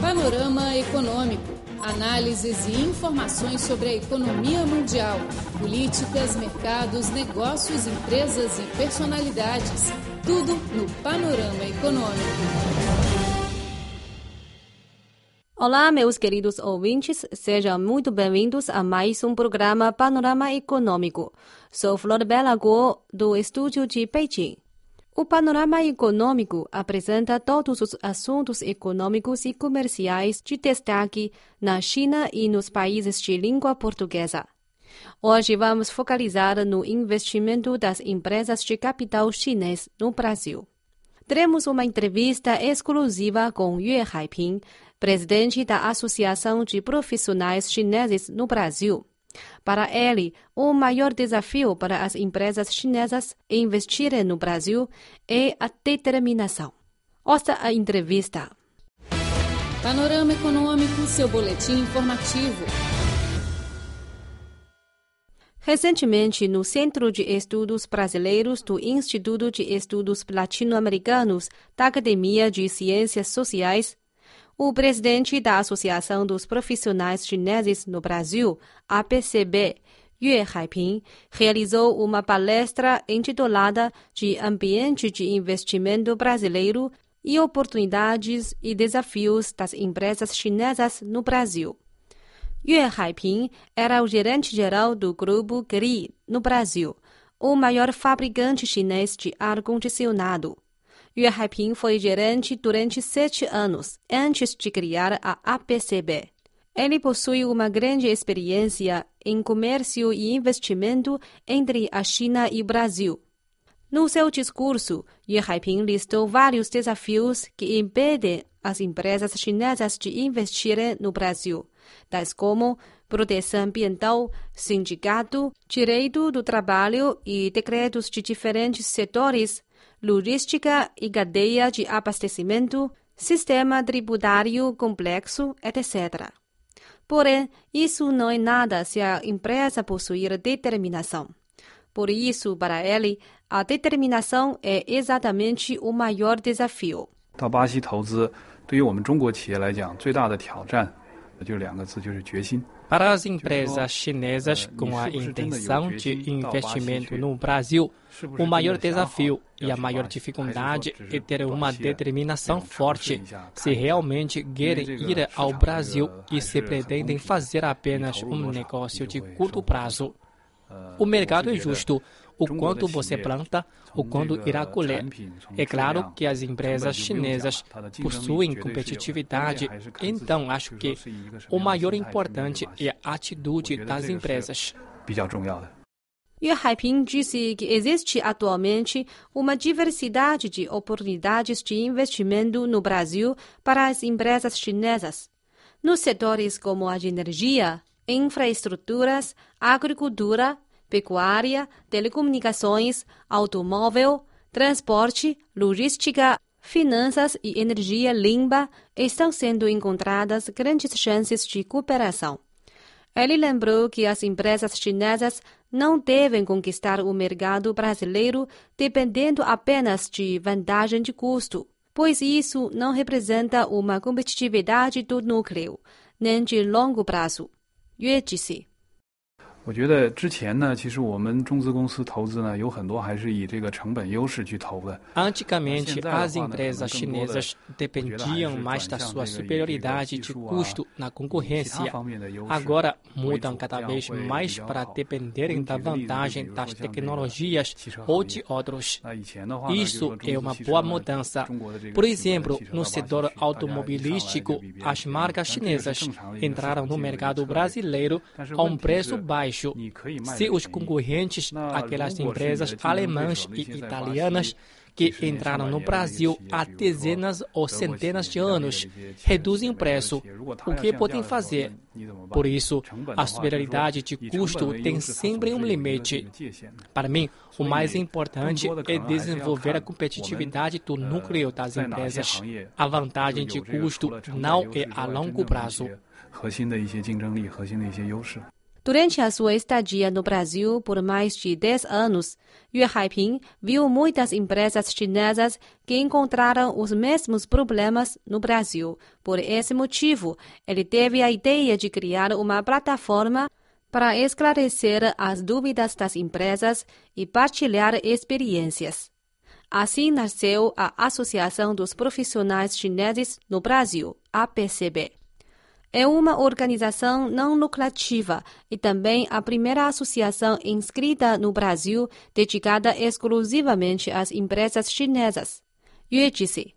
Panorama Econômico. Análises e informações sobre a economia mundial, políticas, mercados, negócios, empresas e personalidades. Tudo no Panorama Econômico. Olá, meus queridos ouvintes, sejam muito bem-vindos a mais um programa Panorama Econômico. Sou Flor Bela Guo, do estúdio de Beijing. O panorama econômico apresenta todos os assuntos econômicos e comerciais de destaque na China e nos países de língua portuguesa. Hoje vamos focalizar no investimento das empresas de capital chinês no Brasil. Teremos uma entrevista exclusiva com Yue Haiping, presidente da Associação de Profissionais Chineses no Brasil. Para ele, o maior desafio para as empresas chinesas investirem no Brasil é a determinação. Ouça a entrevista. Panorama Econômico, seu boletim informativo. Recentemente, no Centro de Estudos Brasileiros do Instituto de Estudos Latino-Americanos da Academia de Ciências Sociais, o presidente da Associação dos Profissionais Chineses no Brasil, APCB, Yue Haiping, realizou uma palestra intitulada de Ambiente de Investimento Brasileiro e Oportunidades e Desafios das Empresas Chinesas no Brasil. Yue Haiping era o gerente-geral do Grupo GRI no Brasil, o maior fabricante chinês de ar-condicionado. Yue Haiping foi gerente durante sete anos, antes de criar a APCB. Ele possui uma grande experiência em comércio e investimento entre a China e o Brasil. No seu discurso, Yue Haiping listou vários desafios que impedem as empresas chinesas de investirem no Brasil, tais como proteção ambiental, sindicato, direito do trabalho e decretos de diferentes setores logística e cadeia de abastecimento, sistema tributário complexo, etc. Porém, isso não é nada se a empresa possuir determinação. Por isso, para ele, a determinação é exatamente o maior desafio. 到巴西投资，对于我们中国企业来讲，最大的挑战就两个字，就是决心。 Para as empresas chinesas com a intenção de investimento no Brasil, o maior desafio e a maior dificuldade é ter uma determinação forte se realmente querem ir ao Brasil e se pretendem fazer apenas um negócio de curto prazo. O mercado é justo o quanto você planta, o quanto irá colher. É claro que as empresas chinesas tá possuem competitividade, então acho que então, o maior importante é a atitude das empresas. Yu Haiping disse que existe atualmente uma diversidade de oportunidades de investimento no Brasil para as empresas chinesas, nos setores como a de energia, infraestruturas, agricultura pecuária, telecomunicações, automóvel, transporte, logística, finanças e energia limpa, estão sendo encontradas grandes chances de cooperação. Ele lembrou que as empresas chinesas não devem conquistar o mercado brasileiro dependendo apenas de vantagem de custo, pois isso não representa uma competitividade do núcleo, nem de longo prazo. Yue disse. 我觉得之前呢，其实我们中资公司投资呢，有很多还是以这个成本优势去投的。 Antigamente, as empresas chinesas dependiam mais da sua superioridade de custo na concorrência. Agora, mudam cada vez mais para dependerem da vantagem das tecnologias ou de outros. Isso é uma boa mudança. Por exemplo, no setor automobilístico, as marcas chinesas entraram no mercado brasileiro a um preço baixo. Se os concorrentes, aquelas empresas alemãs e italianas que entraram no Brasil há dezenas ou centenas de anos, reduzem o preço, o que podem fazer? Por isso, a superioridade de custo tem sempre um limite. Para mim, o mais importante é desenvolver a competitividade do núcleo das empresas. A vantagem de custo não é a longo prazo. 核心的一些竞争力、核心的一些优势。 Durante a sua estadia no Brasil por mais de 10 anos, Yue Haiping viu muitas empresas chinesas que encontraram os mesmos problemas no Brasil. Por esse motivo, ele teve a ideia de criar uma plataforma para esclarecer as dúvidas das empresas e partilhar experiências. Assim nasceu a Associação dos Profissionais Chineses no Brasil, APCB. É uma organização não lucrativa e também a primeira associação inscrita no Brasil dedicada exclusivamente às empresas chinesas. Yue disse.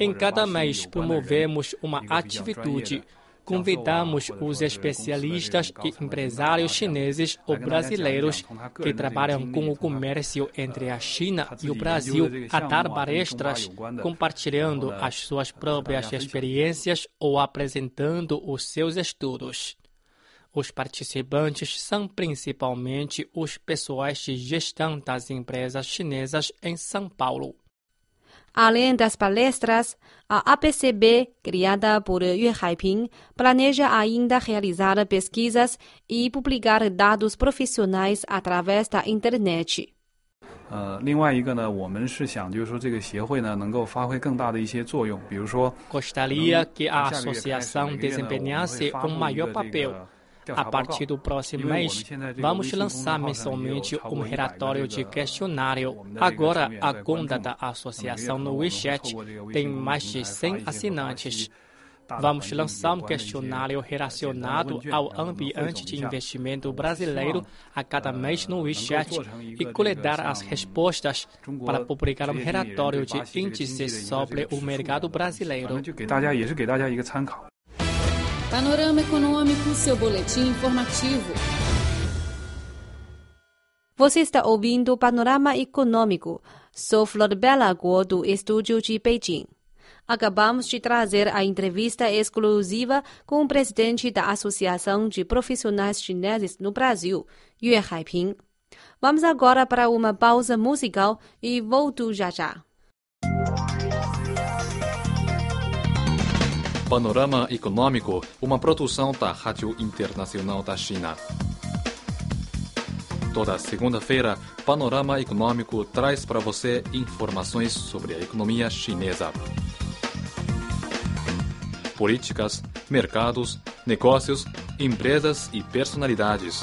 Em cada mês promovemos uma atividade convidamos os especialistas e empresários chineses ou brasileiros que trabalham com o comércio entre a China e o Brasil a dar palestras, compartilhando as suas próprias experiências ou apresentando os seus estudos. Os participantes são principalmente os pessoais de gestão das empresas chinesas em São Paulo. Além das palestras, a APCB, criada por Yue Haiping, planeja ainda realizar pesquisas e publicar dados profissionais através da internet. Gostaria que a associação desempenhasse um maior papel a partir do próximo mês, vamos lançar mensalmente um relatório de questionário. Agora, a conta da associação no WeChat tem mais de 100 assinantes. Vamos lançar um questionário relacionado ao ambiente de investimento brasileiro a cada mês no WeChat e coletar as respostas para publicar um relatório de índices sobre o mercado brasileiro. Panorama Econômico, seu boletim informativo. Você está ouvindo Panorama Econômico. Sou Flor Bela Guo, do estúdio de Beijing. Acabamos de trazer a entrevista exclusiva com o presidente da Associação de Profissionais Chineses no Brasil, Yue Haiping. Vamos agora para uma pausa musical e volto já já. Panorama Econômico, uma produção da Rádio Internacional da China. Toda segunda-feira, Panorama Econômico traz para você informações sobre a economia chinesa. Políticas, mercados, negócios, empresas e personalidades.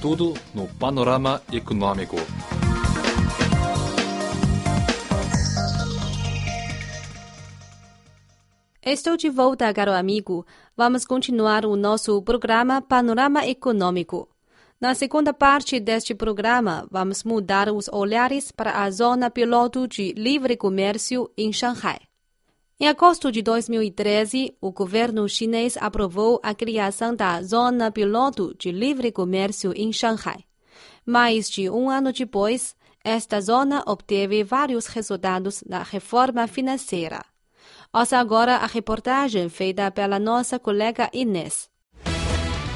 Tudo no Panorama Econômico. Estou de volta, caro amigo. Vamos continuar o nosso programa Panorama Econômico. Na segunda parte deste programa, vamos mudar os olhares para a zona piloto de livre comércio em Shanghai. Em agosto de 2013, o governo chinês aprovou a criação da Zona Piloto de Livre Comércio em Shanghai. Mais de um ano depois, esta zona obteve vários resultados na reforma financeira. Ouça agora a reportagem feita pela nossa colega Inês.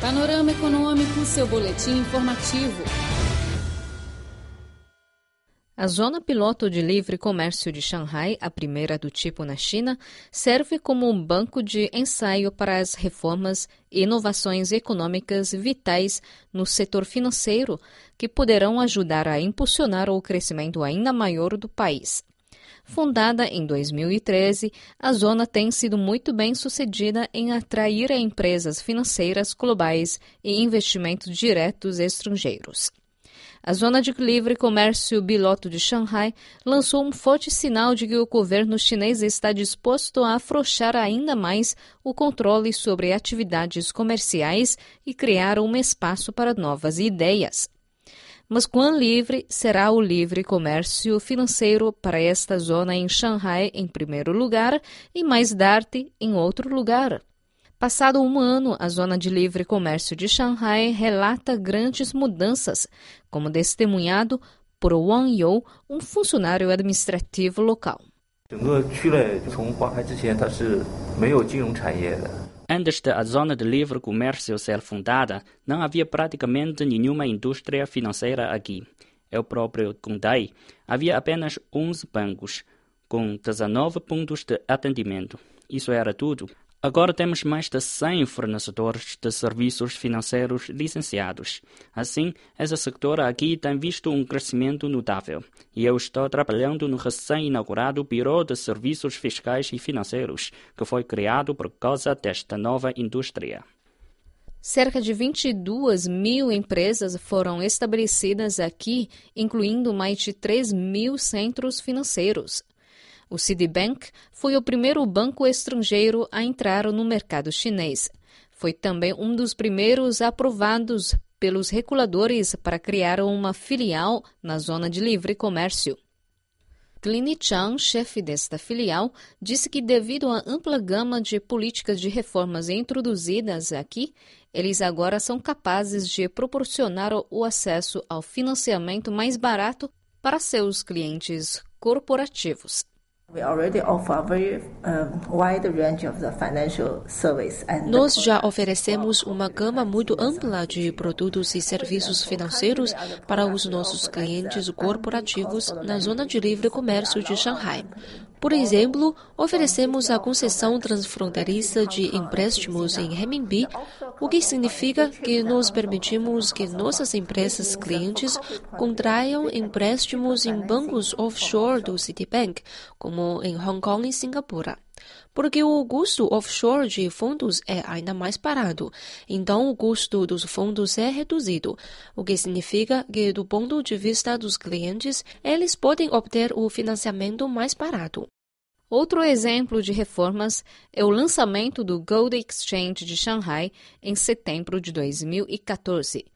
Panorama Econômico, seu boletim informativo. A Zona Piloto de Livre Comércio de Xangai, a primeira do tipo na China, serve como um banco de ensaio para as reformas e inovações econômicas vitais no setor financeiro que poderão ajudar a impulsionar o crescimento ainda maior do país. Fundada em 2013, a zona tem sido muito bem sucedida em atrair empresas financeiras globais e investimentos diretos estrangeiros. A Zona de Livre Comércio Biloto de Xangai lançou um forte sinal de que o governo chinês está disposto a afrouxar ainda mais o controle sobre atividades comerciais e criar um espaço para novas ideias. Mas quão livre será o livre comércio financeiro para esta zona em Xangai, em primeiro lugar, e mais tarde em outro lugar? Passado um ano, a zona de livre comércio de Xangai relata grandes mudanças, como testemunhado por Wang You, um funcionário administrativo local. Antes da Zona de Livre Comércio ser fundada, não havia praticamente nenhuma indústria financeira aqui. É Eu próprio contei, havia apenas 11 bancos, com 19 pontos de atendimento. Isso era tudo. Agora temos mais de 100 fornecedores de serviços financeiros licenciados. Assim, esse setor aqui tem visto um crescimento notável. E eu estou trabalhando no recém-inaugurado Biro de Serviços Fiscais e Financeiros, que foi criado por causa desta nova indústria. Cerca de 22 mil empresas foram estabelecidas aqui, incluindo mais de 3 mil centros financeiros. O Citibank foi o primeiro banco estrangeiro a entrar no mercado chinês. Foi também um dos primeiros aprovados pelos reguladores para criar uma filial na zona de livre comércio. Clini Chang, chefe desta filial, disse que devido à ampla gama de políticas de reformas introduzidas aqui, eles agora são capazes de proporcionar o acesso ao financiamento mais barato para seus clientes corporativos. Nós já oferecemos uma gama muito ampla de produtos e serviços financeiros para os nossos clientes corporativos na zona de livre comércio de Shanghai. Por exemplo, oferecemos a concessão transfronteiriça de empréstimos em renminbi, o que significa que nós permitimos que nossas empresas clientes contraiam empréstimos em bancos offshore do Citibank, como em Hong Kong e Singapura porque o custo offshore de fundos é ainda mais barato, então o custo dos fundos é reduzido, o que significa que, do ponto de vista dos clientes, eles podem obter o financiamento mais barato. Outro exemplo de reformas é o lançamento do Gold Exchange de Shanghai em setembro de 2014.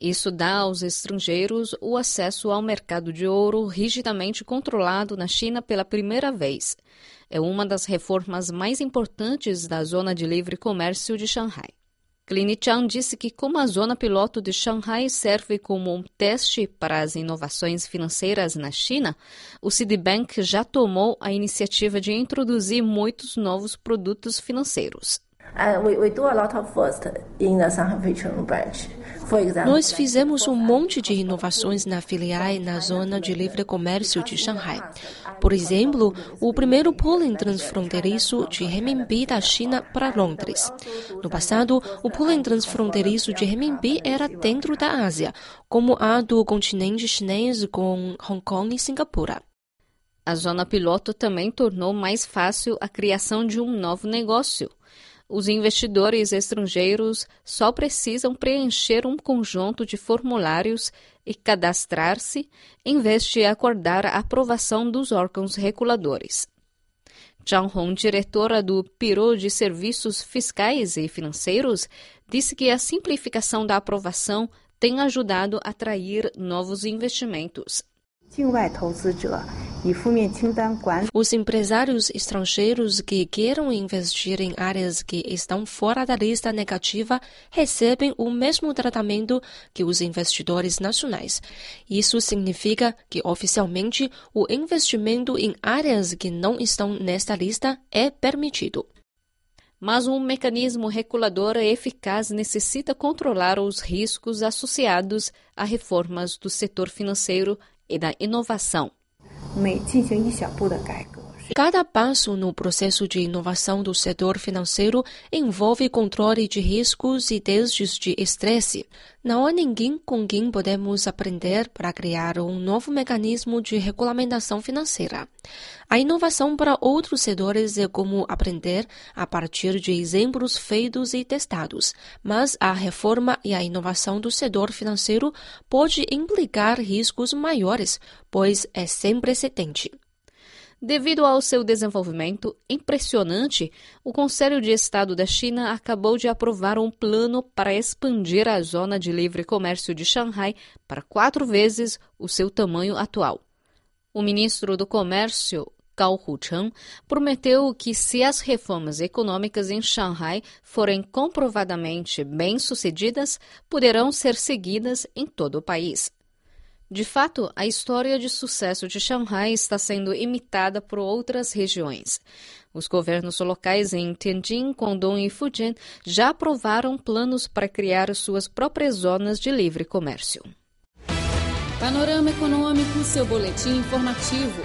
Isso dá aos estrangeiros o acesso ao mercado de ouro rigidamente controlado na China pela primeira vez. É uma das reformas mais importantes da zona de livre comércio de Shanghai. Clinichan disse que, como a zona piloto de Shanghai serve como um teste para as inovações financeiras na China, o Citibank já tomou a iniciativa de introduzir muitos novos produtos financeiros. Nós fizemos um monte de inovações na filial na zona de livre comércio de Shanghai. Por exemplo, o primeiro pooling transfronteiriço de renminbi da China para Londres. No passado, o pooling transfronteiriço de renminbi era dentro da Ásia, como a do continente chinês com Hong Kong e Singapura. A zona piloto também tornou mais fácil a criação de um novo negócio – os investidores estrangeiros só precisam preencher um conjunto de formulários e cadastrar-se, em vez de acordar a aprovação dos órgãos reguladores. Zhang Hong, diretora do Biro de Serviços Fiscais e Financeiros, disse que a simplificação da aprovação tem ajudado a atrair novos investimentos. Os empresários estrangeiros que queiram investir em áreas que estão fora da lista negativa recebem o mesmo tratamento que os investidores nacionais. Isso significa que, oficialmente, o investimento em áreas que não estão nesta lista é permitido mas um mecanismo regulador eficaz necessita controlar os riscos associados a reformas do setor financeiro e da inovação. Cada passo no processo de inovação do setor financeiro envolve controle de riscos e testes de estresse. Não há ninguém com quem podemos aprender para criar um novo mecanismo de regulamentação financeira. A inovação para outros setores é como aprender a partir de exemplos feitos e testados, mas a reforma e a inovação do setor financeiro pode implicar riscos maiores, pois é sem precedente. Devido ao seu desenvolvimento impressionante, o Conselho de Estado da China acabou de aprovar um plano para expandir a zona de livre comércio de Xangai para quatro vezes o seu tamanho atual. O ministro do Comércio, Gao Hucheng, prometeu que, se as reformas econômicas em Xangai forem comprovadamente bem-sucedidas, poderão ser seguidas em todo o país. De fato, a história de sucesso de Xangai está sendo imitada por outras regiões. Os governos locais em Tianjin, Guangdong e Fujian já aprovaram planos para criar suas próprias zonas de livre comércio. Panorama Econômico, seu boletim informativo.